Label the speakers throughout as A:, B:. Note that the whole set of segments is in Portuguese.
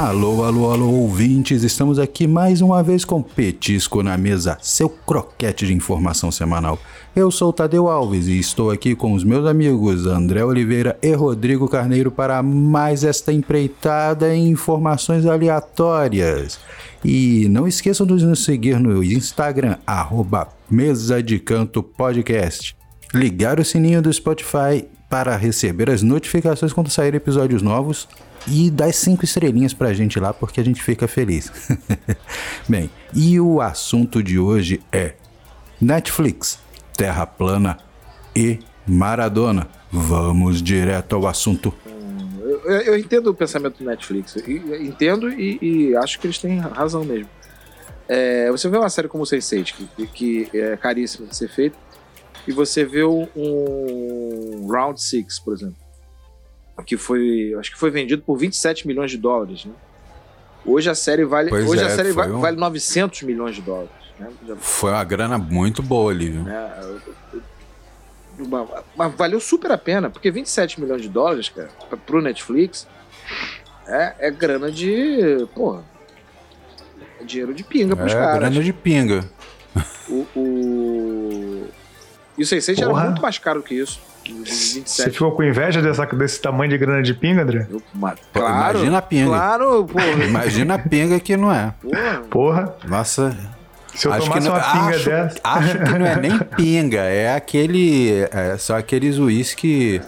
A: Alô, alô, alô, ouvintes! Estamos aqui mais uma vez com Petisco na Mesa, seu croquete de informação semanal. Eu sou Tadeu Alves e estou aqui com os meus amigos André Oliveira e Rodrigo Carneiro para mais esta empreitada em informações aleatórias. E não esqueçam de nos seguir no Instagram, arroba Mesa de Canto Podcast. Ligar o sininho do Spotify para receber as notificações quando saírem episódios novos e dá cinco estrelinhas pra gente lá porque a gente fica feliz. Bem, e o assunto de hoje é Netflix, Terra Plana e Maradona. Vamos direto ao assunto.
B: Eu, eu entendo o pensamento do Netflix, entendo e, e, acho que eles têm razão mesmo. É, você vê uma série como o Sense8, que, que é caríssima de ser feita, e você vê um Round 6, por exemplo, que foi, acho que foi vendido por 27 milhões de dólares, né? Hoje a série vale,
A: Pois
B: hoje
A: é,
B: a série vale,
A: um-
B: vale 900 milhões de dólares, né? Já-
A: Foi uma grana muito boa ali, viu?
B: Uma- Mas valeu super a pena, porque 27 milhões de dólares, cara, pro Netflix é, é grana de. Porra. É dinheiro de pinga pros
A: É,
B: caras.
A: grana de pinga.
B: O... E o Sense8 era
C: Porra.
B: muito mais caro que isso.
C: Você
B: 27
C: ficou com inveja dessa, desse tamanho de grana de pinga, André?
B: Eu- claro,
A: imagina a pinga.
B: Claro, porra.
A: Imagina a pinga que não é.
B: porra.
C: Porra,
A: Nossa,
C: se eu
A: acho
C: tomasse
A: não,
C: uma pinga
A: acho,
C: dessa.
A: acho que não é nem pinga, é aquele. É, só aqueles uísque.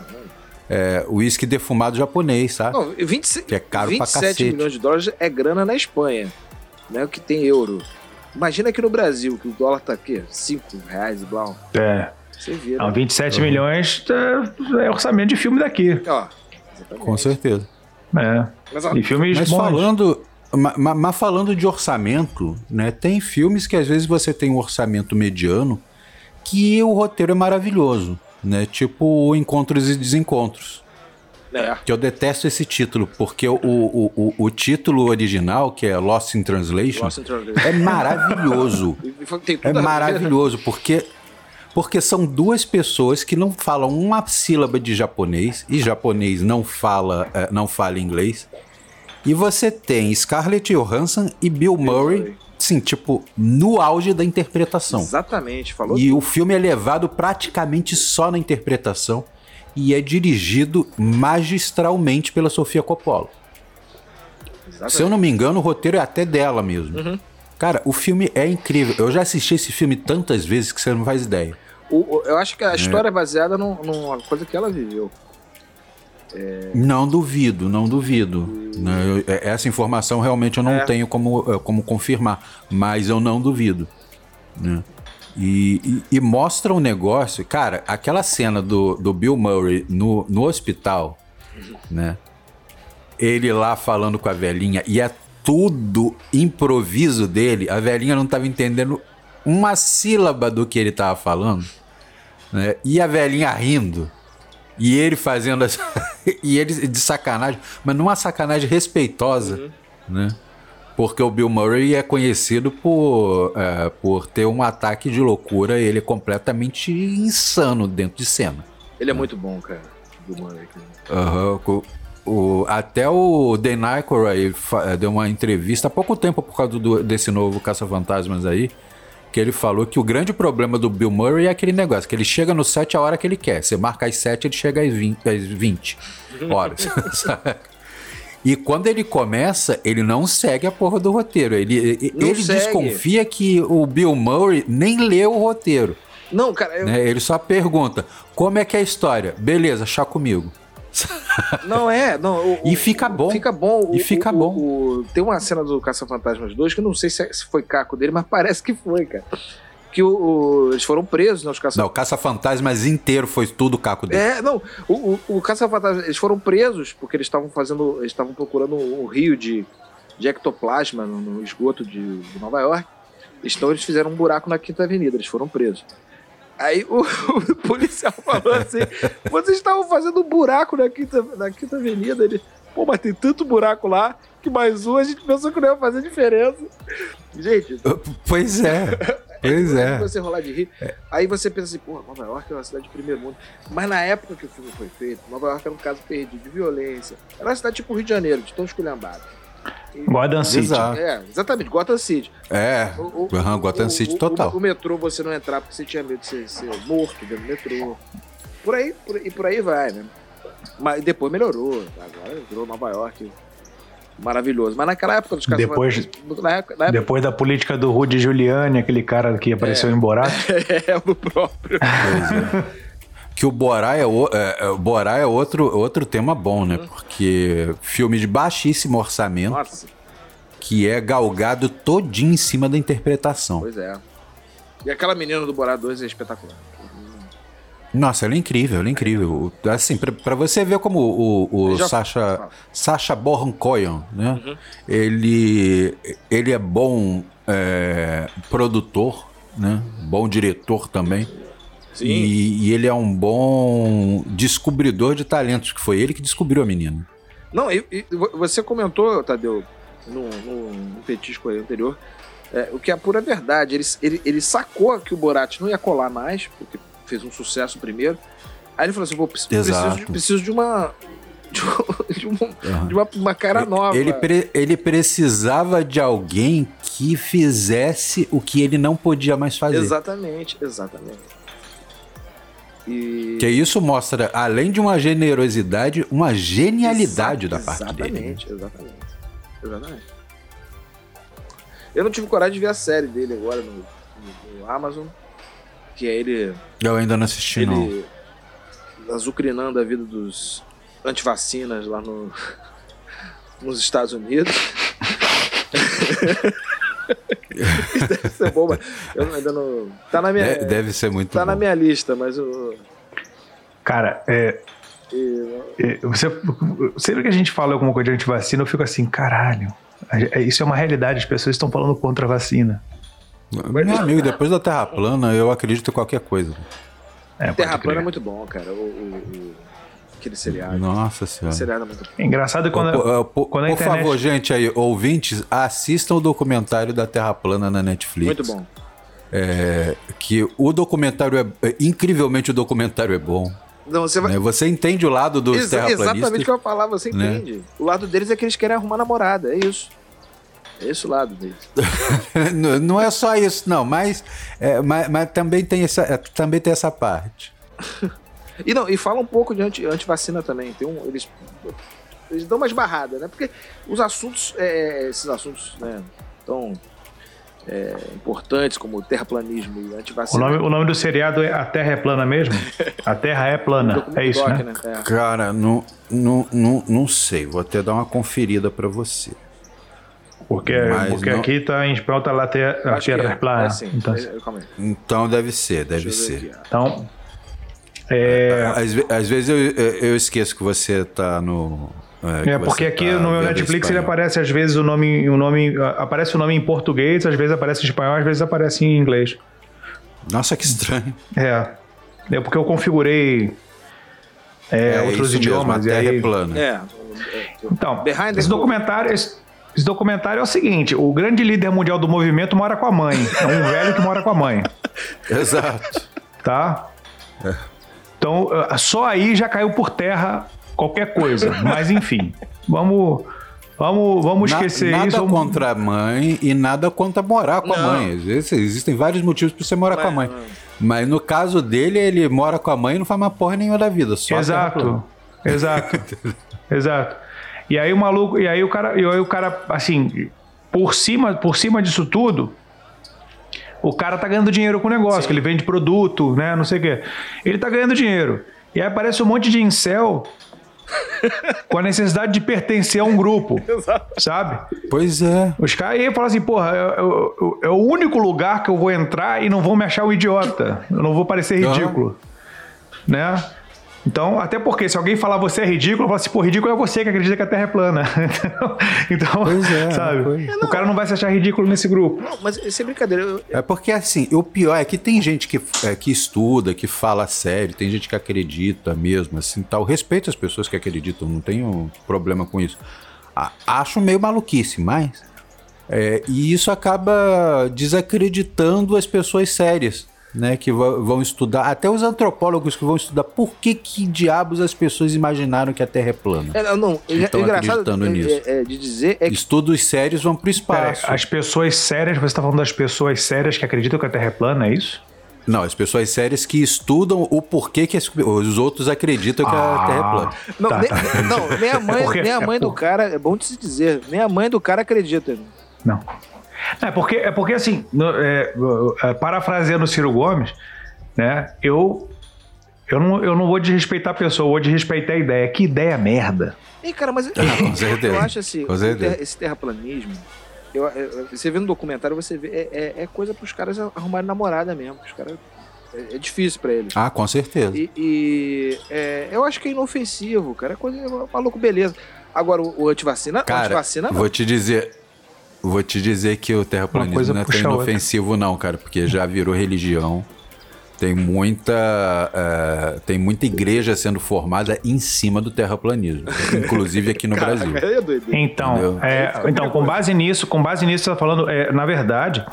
A: É, uísque defumado japonês, tá?
B: Não, 20,
A: Que é caro pra
B: 27
A: cacete.
B: milhões de dólares é grana na Espanha, né? O que tem euro. Imagina aqui no Brasil, que o dólar tá aqui, 5 reais e blau.
C: É,
B: Você vira.
C: não, 27
A: Uhum.
C: milhões é, é orçamento de filme daqui.
B: Ó.
A: Com certeza.
C: É.
B: Mas, ó,
C: E filmes
A: Mas
C: bons.
A: falando, ma- ma- mas falando de orçamento, né? Tem filmes que às vezes você tem um orçamento mediano que o roteiro é maravilhoso, né? Tipo Encontros e Desencontros.
B: é,
A: Que eu detesto esse título, porque o, o, o, o título original, que é Lost in Translation,
B: Lost in Translation.
A: é maravilhoso.
B: Foi- tem tudo
A: É maravilhoso, porque, porque são duas pessoas que não falam uma sílaba de japonês, e japonês não fala, eh, não fala inglês. E você tem Scarlett Johansson e Bill Murray, sim, tipo, no auge da interpretação.
B: Exatamente, falou
A: E o filme é levado praticamente só na interpretação e é dirigido magistralmente pela Sofia Coppola.
B: Exatamente.
A: Se eu não me engano, o roteiro é até dela mesmo.
B: Uhum.
A: Cara, o filme é incrível. Eu já assisti esse filme tantas vezes que você não faz ideia.
B: O- eu acho que a história é baseada num- numa coisa que ela viveu.
A: Não duvido, não duvido. Né, eu- é- essa informação realmente eu não
B: É.
A: tenho como, eh, como confirmar, mas eu não duvido. né? E, e- e mostra um negócio. Cara, aquela cena do, do Bill Murray no, no hospital, né? Ele lá falando com a velhinha, e é tudo improviso dele. A velhinha não estava entendendo uma sílaba do que ele estava falando. né? E a velhinha rindo. E ele fazendo essa. e ele de sacanagem, mas numa sacanagem respeitosa, né? Porque o Bill Murray é conhecido por, é, por ter um ataque de loucura, ele é completamente insano dentro de cena.
B: Ele é muito bom, cara. Do Murray, cara.
A: Aham, o- até o Dan Aykroyd fa- deu uma entrevista há pouco tempo por causa do- desse novo Caça-Fantasmas aí, que ele falou que o grande problema do Bill Murray é aquele negócio, que ele chega no set a hora que ele quer. Você marca às 7, ele chega às 20, às 20 horas. e quando ele começa, ele não segue a porra do roteiro. Ele, ele
B: Não
A: ele
B: segue.
A: desconfia que o Bill Murray nem leu o roteiro.
B: Não, cara, eu-
A: né? Ele só pergunta: como é que é a história? Beleza, chá comigo.
B: não é. Não, o-
A: E fica bom.
B: Fica bom.
A: E
B: O-
A: fica
B: o-
A: bom.
B: tem uma cena do Caça-Fantasmas 2 que eu não sei se, é- se foi caco dele, mas parece que foi, cara. Que eles foram presos, né? Os caça
A: Não, o Caça-Fantasmas inteiro foi tudo caco dele.
B: É, não, o Caça-Fantasmas, eles foram presos porque eles estavam fazendo, eles estavam procurando um rio de, de ectoplasma no, no esgoto de, de Nova York. Então eles fizeram um buraco na Quinta Avenida, eles foram presos. Aí o, o policial falou assim: vocês estavam fazendo um buraco na Quinta, na Quinta Avenida. Ele, pô, mas tem tanto buraco lá que mais um a gente pensou que não ia fazer diferença. Gente,
A: Pois é. Pois é.
B: você rolar de rir. Aí você pensa assim, pô, Nova York é uma cidade de primeiro mundo. Mas na época que o filme foi feito, Nova York era um caso perdido de violência. Era uma cidade tipo Rio de Janeiro, de tão esculhambada.
C: Gotham City.
A: Exato.
B: É, exatamente, Gotham City.
A: É,
B: O, o-
A: Aham, Gotham
B: o-
A: City
B: o-
A: total.
B: O, o metrô você não entrar porque você tinha medo de ser, ser morto dentro do metrô. Por aí, por, e por aí vai, né? Mas depois melhorou. Agora virou Nova York. Maravilhoso. Mas naquela época dos caras.
C: Depois-
B: Na época, na época
C: Depois da política do Rudy Giuliani, aquele cara que apareceu em Borat.
B: é o próprio.
A: Que o Borá é, o, é, é, o Borá é outro, outro tema bom, né? Porque filme de baixíssimo orçamento,
B: Nossa,
A: que é galgado todinho em cima da interpretação.
B: pois é. E aquela menina do Borá 2 é espetacular.
A: Nossa, ela é incrível, ela é incrível. Assim, pra, pra você ver como o, o
B: Já-
A: Sacha. Sacha Cohen, né?
B: Uhum.
A: Ele, ele é bom é, produtor, né? Bom diretor também.
B: Sim.
A: E, e ele é um bom descobridor de talentos, que foi ele que descobriu a menina.
B: Não, e, e vo- você comentou, Tadeu, no, no, no petisco aí anterior, é, o que é a pura verdade. Ele, ele, ele sacou que o Borat não ia colar mais, porque fez um sucesso primeiro. Aí ele falou assim: Pô, preciso, de- preciso de uma. De, um- de um- de uma, uma cara nova.
A: Ele, pre- ele precisava de alguém que fizesse o que ele não podia mais fazer.
B: Exatamente, exatamente. E.
A: Que isso mostra, além de uma generosidade, uma genialidade
B: Exa-
A: da parte dele. né?
B: Exatamente, exatamente. Exatamente. Eu não tive coragem de ver a série dele agora no, no- no Amazon. Que é ele.
A: Eu ainda não assisti, não.
B: ele azucrinando a vida dos antivacinas lá no, nos Estados Unidos. Isso deve ser bom, mas eu não- ainda não. Tá na minha,
A: De- deve ser muito
B: tá
A: bom.
B: na minha lista, mas eu.
C: Cara, é, é, você, sempre que a gente fala alguma coisa de antivacina, eu fico assim, caralho. a- é- Isso é uma realidade, as pessoas estão falando contra a vacina.
A: Meu amigo, depois da Terra plana, eu acredito em qualquer coisa.
C: É,
B: Terra
C: crer.
B: Plana é muito bom, cara. O, o- o- aquele seriado.
A: Nossa senhora.
B: seriado é muito.
C: É engraçado quando.
A: Por, por-
C: quando a
A: por
C: internet-
A: favor, gente aí, ouvintes, assistam o documentário da Terra plana na Netflix.
B: Muito bom.
A: É, que o documentário é, é- Incrivelmente o documentário é bom.
B: Não, você vai.
A: né? Você entende o lado dos
B: Exa- exatamente o
A: terraplanistas.
B: que eu ia falar, você
A: né?
B: entende. O lado deles é que eles querem arrumar namorada, é isso. É esse o lado deles.
A: Não- não é só isso, não, mas, é, mas, mas também, tem essa, é, também tem essa parte.
B: E não, e fala um pouco de anti, antivacina também. Tem um, eles, eles dão umas barradas, né? Porque os assuntos, é, esses assuntos, né, tão é, importantes como terraplanismo e
C: O
B: antivacina.
C: nome, o nome do seriado é A Terra é Plana mesmo? A Terra é Plana. É isso,
B: Doc,
C: né?
B: É.
A: Cara, não, não, não, não sei, vou até dar uma conferida pra você.
C: Porque,
A: Mas
C: porque
A: não-
C: aqui tá em espanhol tá lá ter, a Terra é Plana.
B: É, sim.
C: Então,
B: É, calma aí.
A: Então deve ser, deve ser.
B: aqui,
C: então, é,
A: Às, às vezes eu, eu esqueço que você tá no. que
C: É, porque aqui
A: tá
C: no meu Netflix ele aparece às vezes o nome, o nome, aparece o nome em português, às vezes aparece em espanhol, às vezes aparece em inglês.
A: Nossa, que estranho.
C: É, é porque eu configurei é, outros
A: isso
C: idiomas
A: mesmo, a
C: e
A: Terra
C: aí,
A: é plana.
B: É. é,
C: então
B: Behind the
C: esse documentário, esse, esse documentário é o seguinte: o grande líder mundial do movimento mora com a mãe, é um velho que mora com a mãe,
A: Exato.
C: tá? Então ah, só aí já caiu por terra qualquer coisa, mas enfim, vamos Vamos, vamos
A: Na-
C: esquecer
A: nada
C: isso. vamos-
A: contra a mãe e nada contra morar com a
B: Não.
A: mãe. Às vezes existem vários motivos para você morar com a mãe.
B: Mas.
A: Mas no caso dele, ele mora com a mãe e não faz mais porra nenhuma da vida. Só
C: Exato. Exato. Exato. E aí o maluco, e aí o cara, e aí o cara assim, por cima, por cima disso tudo, o cara tá ganhando dinheiro com o negócio, que ele vende produto, né, não sei o quê. Ele tá ganhando dinheiro. E aí aparece um monte de incel com a necessidade de pertencer a um grupo, sabe?
A: Pois é.
C: Os caras aí falam assim, porra, é, é- é o único lugar que eu vou entrar e não vão me achar um idiota. Eu não vou parecer ridículo. Né? Então, até porque se alguém falar você é ridículo, eu falo assim, pô, ridículo é você que acredita que a Terra é plana. então,
A: Pois é,
C: sabe?
A: pois.
C: O cara não vai se achar ridículo nesse grupo.
B: Não, mas isso é brincadeira. Eu-
A: É porque assim, o pior é que tem gente que, é, que estuda, que fala sério, tem gente que acredita mesmo, assim, tal. Respeito as pessoas que acreditam, não tenho problema com isso. Acho meio maluquice, mas. é, e isso acaba desacreditando as pessoas sérias. Né, que vão estudar, até os antropólogos que vão estudar por que que diabos as pessoas imaginaram que a Terra é plana.
B: É, não, engraçado
A: acreditando
B: é,
A: nisso.
B: é, é, de dizer é que
A: Estudos sérios vão pro
C: Pera,
A: espaço.
C: as pessoas sérias, você está falando das pessoas sérias que acreditam que a Terra é plana, é isso?
A: Não, as pessoas sérias que estudam o porquê que as- os outros acreditam que a
C: Ah.
A: Terra é plana.
B: não,
C: Tá,
B: nem,
C: tá.
B: não, nem a mãe,
C: Porque-
B: nem a
C: é
B: mãe do
C: por-
B: cara, é bom de se dizer, nem a mãe do cara acredita.
C: Não. É porque, é porque assim, no- é, é, parafraseando o Ciro Gomes, né? Eu, eu, não, eu não vou desrespeitar a pessoa, eu vou desrespeitar a ideia. Que ideia merda.
B: Ei, cara, mas
A: com certeza,
B: eu acho assim, esse terraplanismo, eu, eu- você vê no documentário, você vê, é, é, é coisa pros caras arrumarem namorada mesmo. Os caras, é, é difícil pra eles.
A: Ah, com certeza.
B: E, e, é, eu acho que é inofensivo, cara. É coisa, é maluco, beleza. Agora, o, antivacina,
A: Cara,
B: antivacina não.
A: vou te dizer, vou te dizer que o terraplanismo não é tão inofensivo não, cara, porque já virou religião. Tem muita, eh, tem muita igreja sendo formada em cima do terraplanismo, inclusive aqui no Brasil.
B: É doido.
C: Então,
A: Entendeu?
C: é, então com base nisso, com base nisso, você está falando, é, na verdade,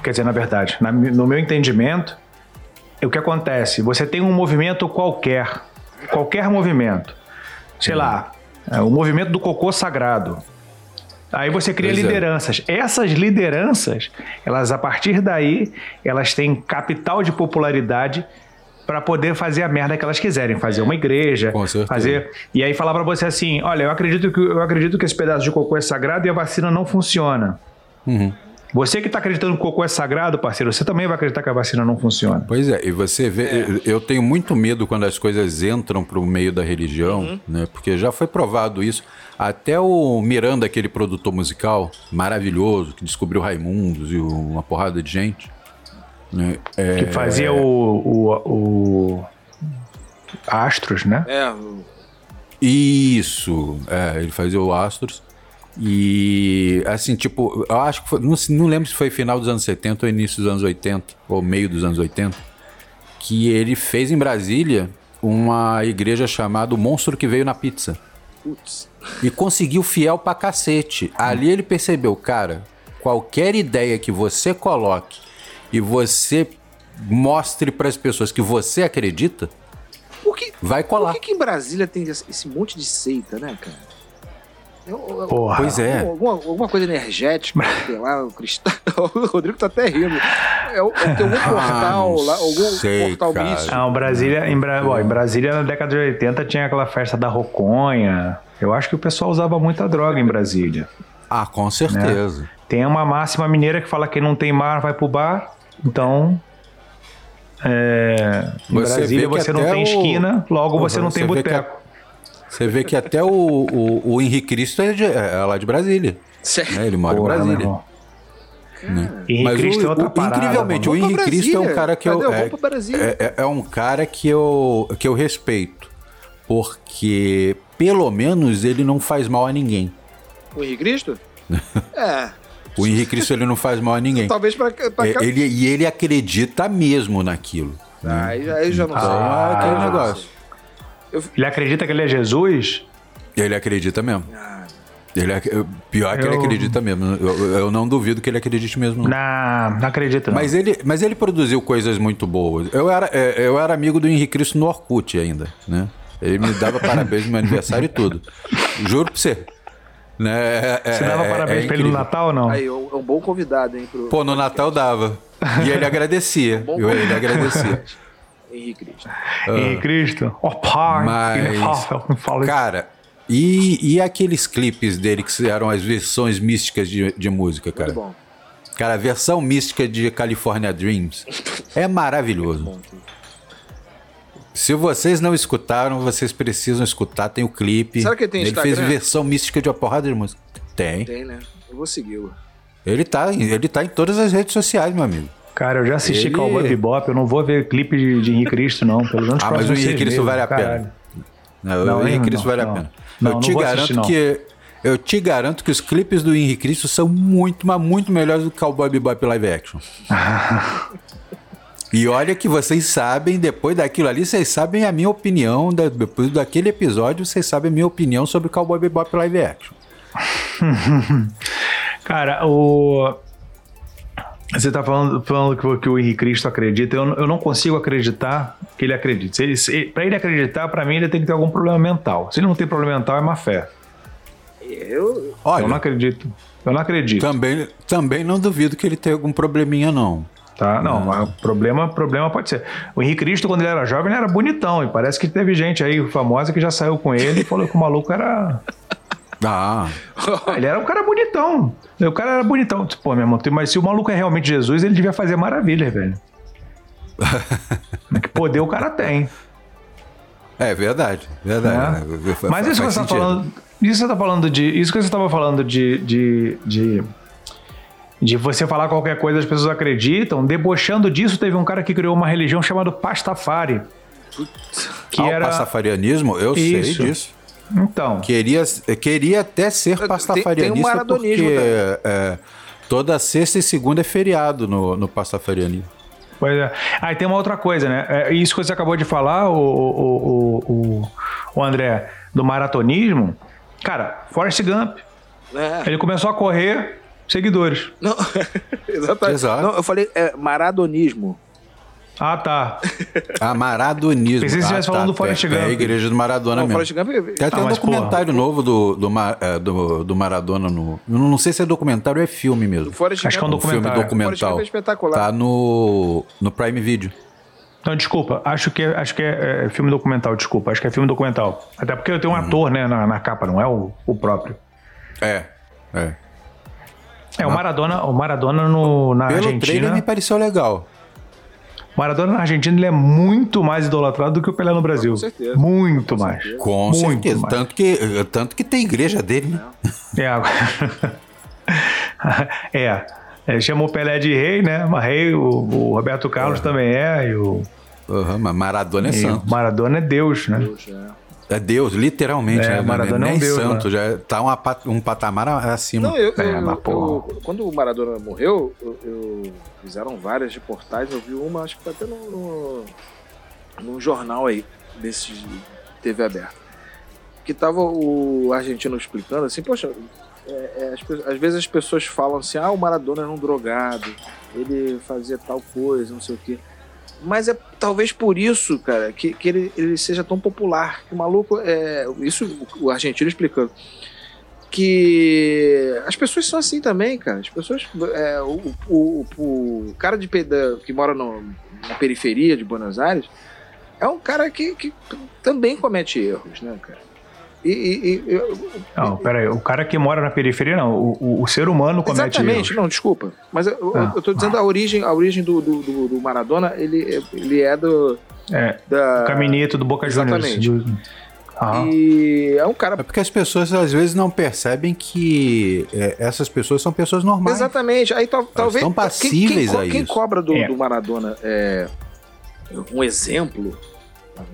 C: quer dizer, na verdade, na- no meu entendimento, o que acontece? Você tem um movimento qualquer, qualquer movimento, sei lá, é, o movimento do cocô sagrado. Aí você cria
A: Pois é.
C: lideranças. Essas lideranças, elas a partir daí, elas têm capital de popularidade para poder fazer a merda que elas quiserem, fazer uma igreja, fazer e aí falar pra você assim, olha, eu acredito que eu acredito que esse pedaço de cocô é sagrado e a vacina não funciona.
A: Uhum.
C: Você que tá acreditando que o cocô é sagrado, parceiro, você também vai acreditar que a vacina não funciona.
A: Pois é, e você vê, eu- eu tenho muito medo quando as coisas entram pro meio da religião, né? Porque já foi provado isso. Até o Miranda, aquele produtor musical maravilhoso, que descobriu Raimundos e uma porrada de gente. Né? É,
C: Que fazia o, o, o Astros, né?
B: É, o-
A: Isso, é, ele fazia o Astros. E, assim, tipo, eu acho que foi, não, não lembro se foi final dos anos 70 ou início dos anos 80, ou meio dos anos 80, que ele fez em Brasília uma igreja chamada O Monstro que Veio na Pizza.
B: putz.
A: E conseguiu fiel pra cacete. Ali ele percebeu, cara, qualquer ideia que você coloque e você mostre pras pessoas que você acredita,
B: que,
A: vai colar.
B: por que, que em Brasília tem esse monte de seita, né, cara? Eu-
C: Porra.
A: Pois é.
B: Alguma, alguma coisa energética, sei lá, o cristal. O Rodrigo tá até rindo. É, o- tem algum portal
A: não
B: lá, algum
A: sei,
B: portal
A: cara.
B: místico.
C: Não, Brasília, em, Bra... ó, em Brasília, na década de 80, tinha aquela festa da roconha. Eu acho que o pessoal usava muita droga em Brasília.
A: Ah, com certeza.
C: Tem uma máxima mineira que fala que quem não tem mar vai pro bar. Então, é, em
A: Você
C: Brasília você não tem
A: o-
C: esquina, logo você
A: Uhum,
C: não tem
A: você vê que
C: boteco.
A: Você vê que até o, o, o Henrique Cristo é, de- é lá de Brasília.
B: Sério?
A: né? Ele mora
C: Porra,
A: em Brasília. Né?
C: Henrique
A: Mas
C: Cristo
A: o,
C: é outra
A: o-
C: parada,
A: incrivelmente, o
B: mano.
A: Henrique
B: Vamos pra
A: Cristo é um cara que eu.
B: Cadê?
A: É,
B: pra Brasília.
A: é- é- é um cara que eu, que eu respeito. Porque, pelo menos, ele não faz mal a ninguém.
B: O Henrique Cristo? é.
A: O Henrique Cristo ele não faz mal a ninguém.
B: Talvez pra, pra
A: É, ele, e ele acredita mesmo naquilo.
B: Ah, aí, aí eu já não
A: Então,
B: sei.
A: é
B: Aí
A: aquele
B: eu não
A: negócio.
B: Sei.
C: Ele acredita que ele é Jesus?
A: Ele acredita mesmo.
B: Ah,
A: Ele, ac- pior que ele
C: Eu-
A: acredita mesmo. Eu, eu não duvido que ele acredite mesmo. não.
C: Não, não acredito não.
A: Mas ele, mas ele produziu coisas muito boas. Eu era, é, eu era amigo do Henrique Cristo no Orkut ainda, né? Ele me dava parabéns no meu aniversário e tudo. Juro pra você. Né? É-
C: Você dava
A: é-
C: parabéns
A: é
C: pra ele no. Natal ou não?
B: aí, é um um bom convidado, hein, pro
A: Pô, no Natal dava. E ele agradecia.
B: Bom
A: Eu, ele agradecia.
B: Henrique Cristo.
C: Henrique Cristo. Ó pai,
A: Mas,
C: fala
A: cara, e, e aqueles clipes dele que eram as versões místicas de, de música, cara?
B: Muito bom.
A: Cara, a versão mística de California Dreams é maravilhoso.
B: Bom.
A: Se vocês não escutaram, vocês precisam escutar. Tem o clipe.
B: Será que ele tem
A: Ele
B: Instagram?
A: fez versão mística de uma porrada de música. Tem.
B: Tem, né? Eu vou segui-lo.
A: Ele tá, ele tá em todas as redes sociais, meu amigo.
C: Cara, eu já assisti
A: Ele-
C: Cowboy Bebop, eu não vou ver clipe de, de Henrique Cristo, não. Pelo menos
A: Ah, mas o Henrique Cristo vale a pena. Não,
C: Não,
A: o Henrique Cristo vale a pena. Eu te garanto
C: assistir,
A: que. Eu te garanto que os clipes do Henrique Cristo são muito, mas muito melhores do que Cowboy Bebop live action. e olha que vocês sabem, depois daquilo ali, vocês sabem a minha opinião, da- depois daquele episódio, vocês sabem a minha opinião sobre Cowboy Bebop live action.
C: Cara, o. Você está falando, falando que, que, o Henrique Cristo acredita. Eu, eu, não consigo acreditar que ele acredite. Para ele acreditar, para mim, ele tem que ter algum problema mental. Se ele não tem problema mental, é má fé.
B: Eu,
C: Olha, eu não acredito. Eu não acredito.
A: Também, também não duvido que ele tenha algum probleminha, não.
C: Tá, não, mas problema, problema pode ser. O Henrique Cristo, quando ele era jovem, ele era bonitão. E parece que teve gente aí famosa que já saiu com ele e falou que o maluco era.
A: Ah.
C: Ele era um cara bonitão. O cara era bonitão. Pô, meu irmão, mas se o maluco é realmente Jesus, ele devia fazer maravilhas, velho. que poder o cara tem.
A: É verdade, verdade.
C: É. Mas isso que você está falando. Isso você tá falando de. Isso que você estava falando de, de, de de você falar qualquer coisa as pessoas acreditam. Debochando disso, teve um cara que criou uma religião chamada Pastafari.
A: Que ah, era... o pastafarianismo? Eu Isso. sei disso.
C: Então.
A: Queria, queria até ser pastafarianista tem, tem um porque é, toda sexta e segunda é feriado no, no pastafarianismo.
C: Pois é. Aí ah, tem uma outra coisa, né? É, isso que você acabou de falar, o, o, o, o André, do maratonismo. Cara, Forrest Gump. É. Ele começou a correr seguidores.
B: Não, exatamente. Exato. Não, eu falei é, maradonismo.
C: Ah, tá.
A: Ah, maradonismo.
C: Pensei que você estivesse
A: ah,
C: falando tá. do Forrest Gump. É,
A: é a igreja do Maradona não, mesmo. Gump... Tem até ah, um documentário porra. novo do, do, é, do, do, Maradona no... Não sei se é documentário ou é filme mesmo.
C: Acho que é um documentário.
A: filme documental. É espetacular. Tá no, no Prime Video.
C: Não, desculpa, acho que, é, acho que é, é, filme documental, desculpa, acho que é filme documental. Até porque eu tenho um uhum. ator, né, na, na capa, não é o, o próprio.
A: É, é.
C: É, o Maradona, o Maradona no, na
A: Pelo
C: Argentina.
A: Pelo trailer me pareceu legal.
C: Maradona na Argentina ele é muito mais idolatrado do que o Pelé no Brasil. Com certeza. Muito
A: com
C: mais.
A: Certeza. Com muito certeza. Mais. Tanto, que, tanto que tem igreja dele, né?
C: É. é. Ele chamou o Pelé de rei, né? Mas rei, o, o Roberto Carlos é. também é. E o,
A: uhum, mas Maradona é santo.
C: Maradona é Deus, né? Deus, é.
A: É Deus, literalmente. É, né? Maradona é um Deus, santo, né? já tá uma, um patamar acima.
B: Não, eu, é, eu, eu, quando o Maradona morreu, eu, fizeram várias reportagens, eu vi uma, acho que até no, no, num jornal aí, desse TV aberta, que tava o argentino explicando assim, poxa, é, é, as, às vezes as pessoas falam assim, ah, o Maradona era um drogado, ele fazia tal coisa, não sei o quê. Mas é talvez por isso, cara, que, que ele, ele seja tão popular. Que o maluco. É, isso o argentino explicando. Que as pessoas são assim também, cara. As pessoas. É, o, o, o, cara de, que mora no, na periferia de Buenos Aires é um cara que, que também comete erros, né, cara? E, e, e,
C: não, peraí, o cara que mora na periferia, não, o, o, o ser humano comete
B: Exatamente, erros. não, desculpa. Mas eu, ah, eu tô dizendo ah. a origem, a origem do, do, do, Maradona, ele, ele é do.
C: É, da... do Caminito do Boca Juniors. Do...
B: Ah. E é um cara.
A: É porque as pessoas às vezes não percebem que é, essas pessoas são pessoas normais.
B: Exatamente. Aí talvez.
A: Estão passíveis
B: quem, quem,
A: a
B: quem cobra do, é. do Maradona é, um exemplo,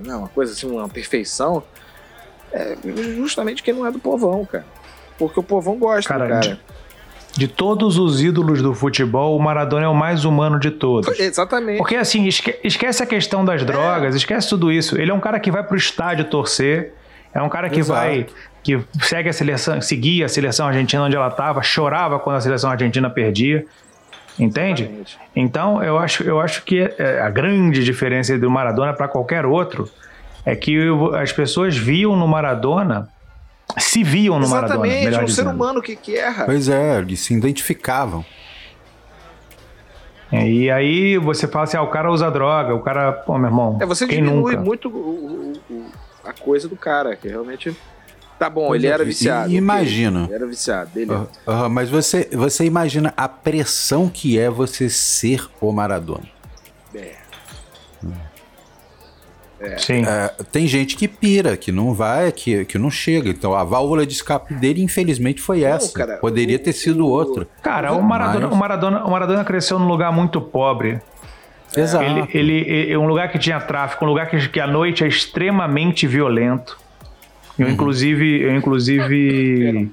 B: né, uma coisa assim, uma perfeição é justamente quem não é do povão, cara. Porque o povão gosta, cara. cara.
C: De, de, todos os ídolos do futebol, o Maradona é o mais humano de todos.
B: Exatamente.
C: Porque assim, esque, esquece a questão das drogas, é. esquece tudo isso. Ele é um cara que vai pro estádio torcer, é um cara que Exato. vai que segue a seleção, seguia a seleção argentina onde ela estava, chorava quando a seleção argentina perdia. Entende? Exatamente. Então, eu acho, eu acho que é a grande diferença do Maradona para qualquer outro é que as pessoas viam no Maradona se viam no
B: Exatamente,
C: Maradona. Exatamente,
B: é um
C: dizendo.
B: ser humano que, que erra.
A: Pois é, eles se identificavam.
C: É, e aí você fala assim, ah, o cara usa droga, o cara, pô, meu irmão.
B: É, você diminui nunca? muito o, o, a coisa do cara, que realmente. Tá bom, ele é, era viciado.
A: Imagina.
B: Ele era viciado, dele. Uh,
A: uh, mas você, você imagina a pressão que é você ser o Maradona. É.
C: Sim.
A: É, tem gente que pira, que não vai, que, que não chega. Então a válvula de escape dele, infelizmente, foi essa. Não, cara, Poderia o, ter sido o, outra.
C: Cara, o Maradona, Mas... o, Maradona, o Maradona cresceu num lugar muito pobre.
A: Exato.
C: Ele, ele, ele, um lugar que tinha tráfico, um lugar que, que à noite é extremamente violento. Eu, uhum. inclusive, eu, inclusive.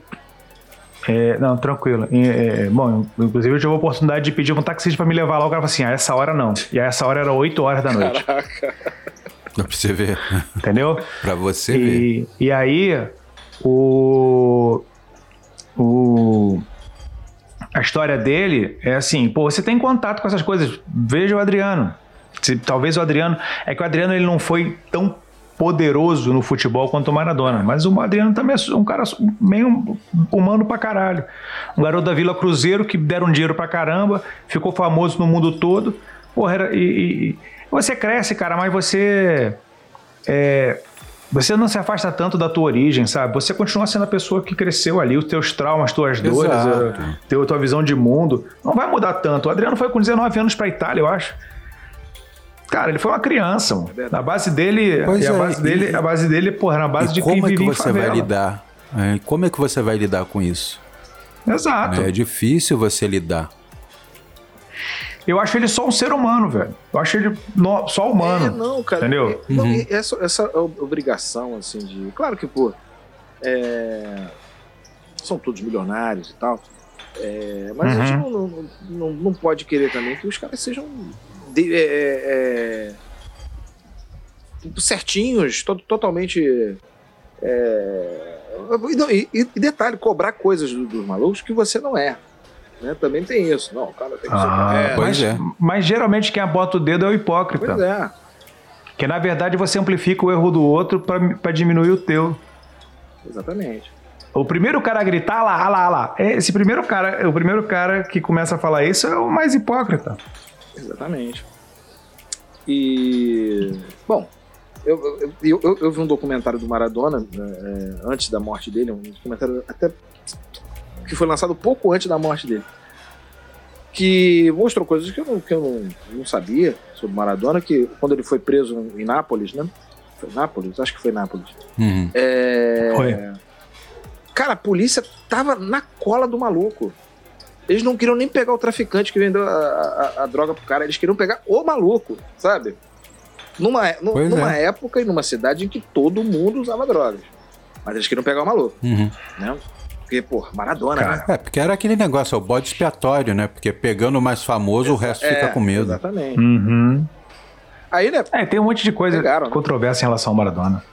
C: É, não, tranquilo. É, bom, inclusive eu tive a oportunidade de pedir um taxista para me levar lá. O cara falou assim: a ah, essa hora não. E a essa hora era 8 horas da noite. Caraca.
A: Pra você ver.
C: Entendeu?
A: pra você
C: e,
A: ver.
C: E aí, o. O. a história dele é assim, pô, você tem contato com essas coisas, veja o Adriano. Se, talvez o Adriano, é que o Adriano ele não foi tão poderoso no futebol quanto o Maradona, mas o Adriano também é um cara meio humano pra caralho. Um garoto da Vila Cruzeiro que deram dinheiro pra caramba, ficou famoso no mundo todo. Porra, era, e, e você cresce, cara, mas você é, você não se afasta tanto da tua origem, sabe? Você continua sendo a pessoa que cresceu ali, os teus traumas, tuas dores, a, teu, tua visão de mundo. Não vai mudar tanto. O Adriano foi com 19 anos pra Itália, eu acho. Cara, ele foi uma criança, mano. É a base dele, pois a é, base dele, e, a base dele, porra, na base de quem
A: como
C: é
A: que você vai lidar? É, como é que você vai lidar com isso?
C: Exato.
A: É difícil você lidar.
C: Eu acho ele só um ser humano, velho. Eu acho ele no, só humano. É,
B: não, cara.
C: Entendeu?
B: É, não, uhum. essa, essa obrigação, assim, de. Claro que, pô. É, são todos milionários e tal. É, mas uhum. a gente uhum. não, não, não, não, pode querer também que os caras sejam de, é, é, certinhos, to, totalmente. E, e, e, detalhe, cobrar coisas dos, dos malucos que você não é. Né? Também tem isso. Não, o cara tem que
C: ah, ser é, mas, é. mas geralmente quem abota o dedo é o hipócrita.
B: Pois é.
C: Que na verdade você amplifica o erro do outro para diminuir o teu.
B: Exatamente.
C: O primeiro cara a gritar lá, lá, lá. Esse primeiro cara, o primeiro cara que começa a falar isso é o mais hipócrita.
B: Exatamente. E. Bom, eu, eu, eu, eu vi um documentário do Maradona né, é, antes da morte dele, um documentário até que foi lançado pouco antes da morte dele. Que mostrou coisas que eu não, que eu não, não sabia sobre Maradona, que quando ele foi preso em Nápoles, né? Foi Nápoles? Acho que foi Nápoles.
A: Uhum.
B: É... Foi. Cara, a polícia tava na cola do maluco. Eles não queriam nem pegar o traficante que vendeu a, a, a droga pro cara, eles queriam pegar o maluco, sabe? Numa, numa é. época e numa cidade em que todo mundo usava drogas. Mas eles queriam pegar o maluco.
A: Uhum.
B: Né? Porque, pô, Maradona, Cara, né?
A: É, porque era aquele negócio, é o bode expiatório, né? Porque pegando o mais famoso, o resto é, fica com medo.
B: Exatamente.
C: Uhum.
B: Aí, né?
C: É, tem um monte de coisa pegaram, né? controvérsia em relação ao Maradona.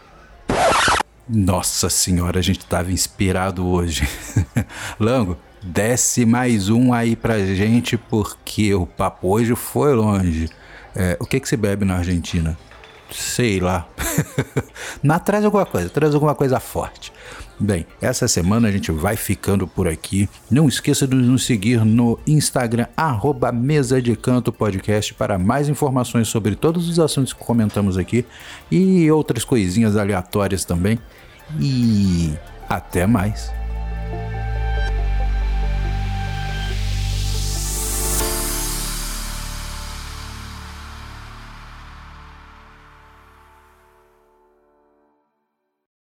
A: Nossa senhora, a gente tava inspirado hoje. Lango, desce mais um aí pra gente, porque o papo hoje foi longe. É, o que que se bebe na Argentina? Sei lá. na, traz alguma coisa, traz alguma coisa forte. Bem, essa semana a gente vai ficando por aqui. Não esqueça de nos seguir no Instagram, arroba Mesa de Canto Podcast, para mais informações sobre todos os assuntos que comentamos aqui e outras coisinhas aleatórias também. E até mais.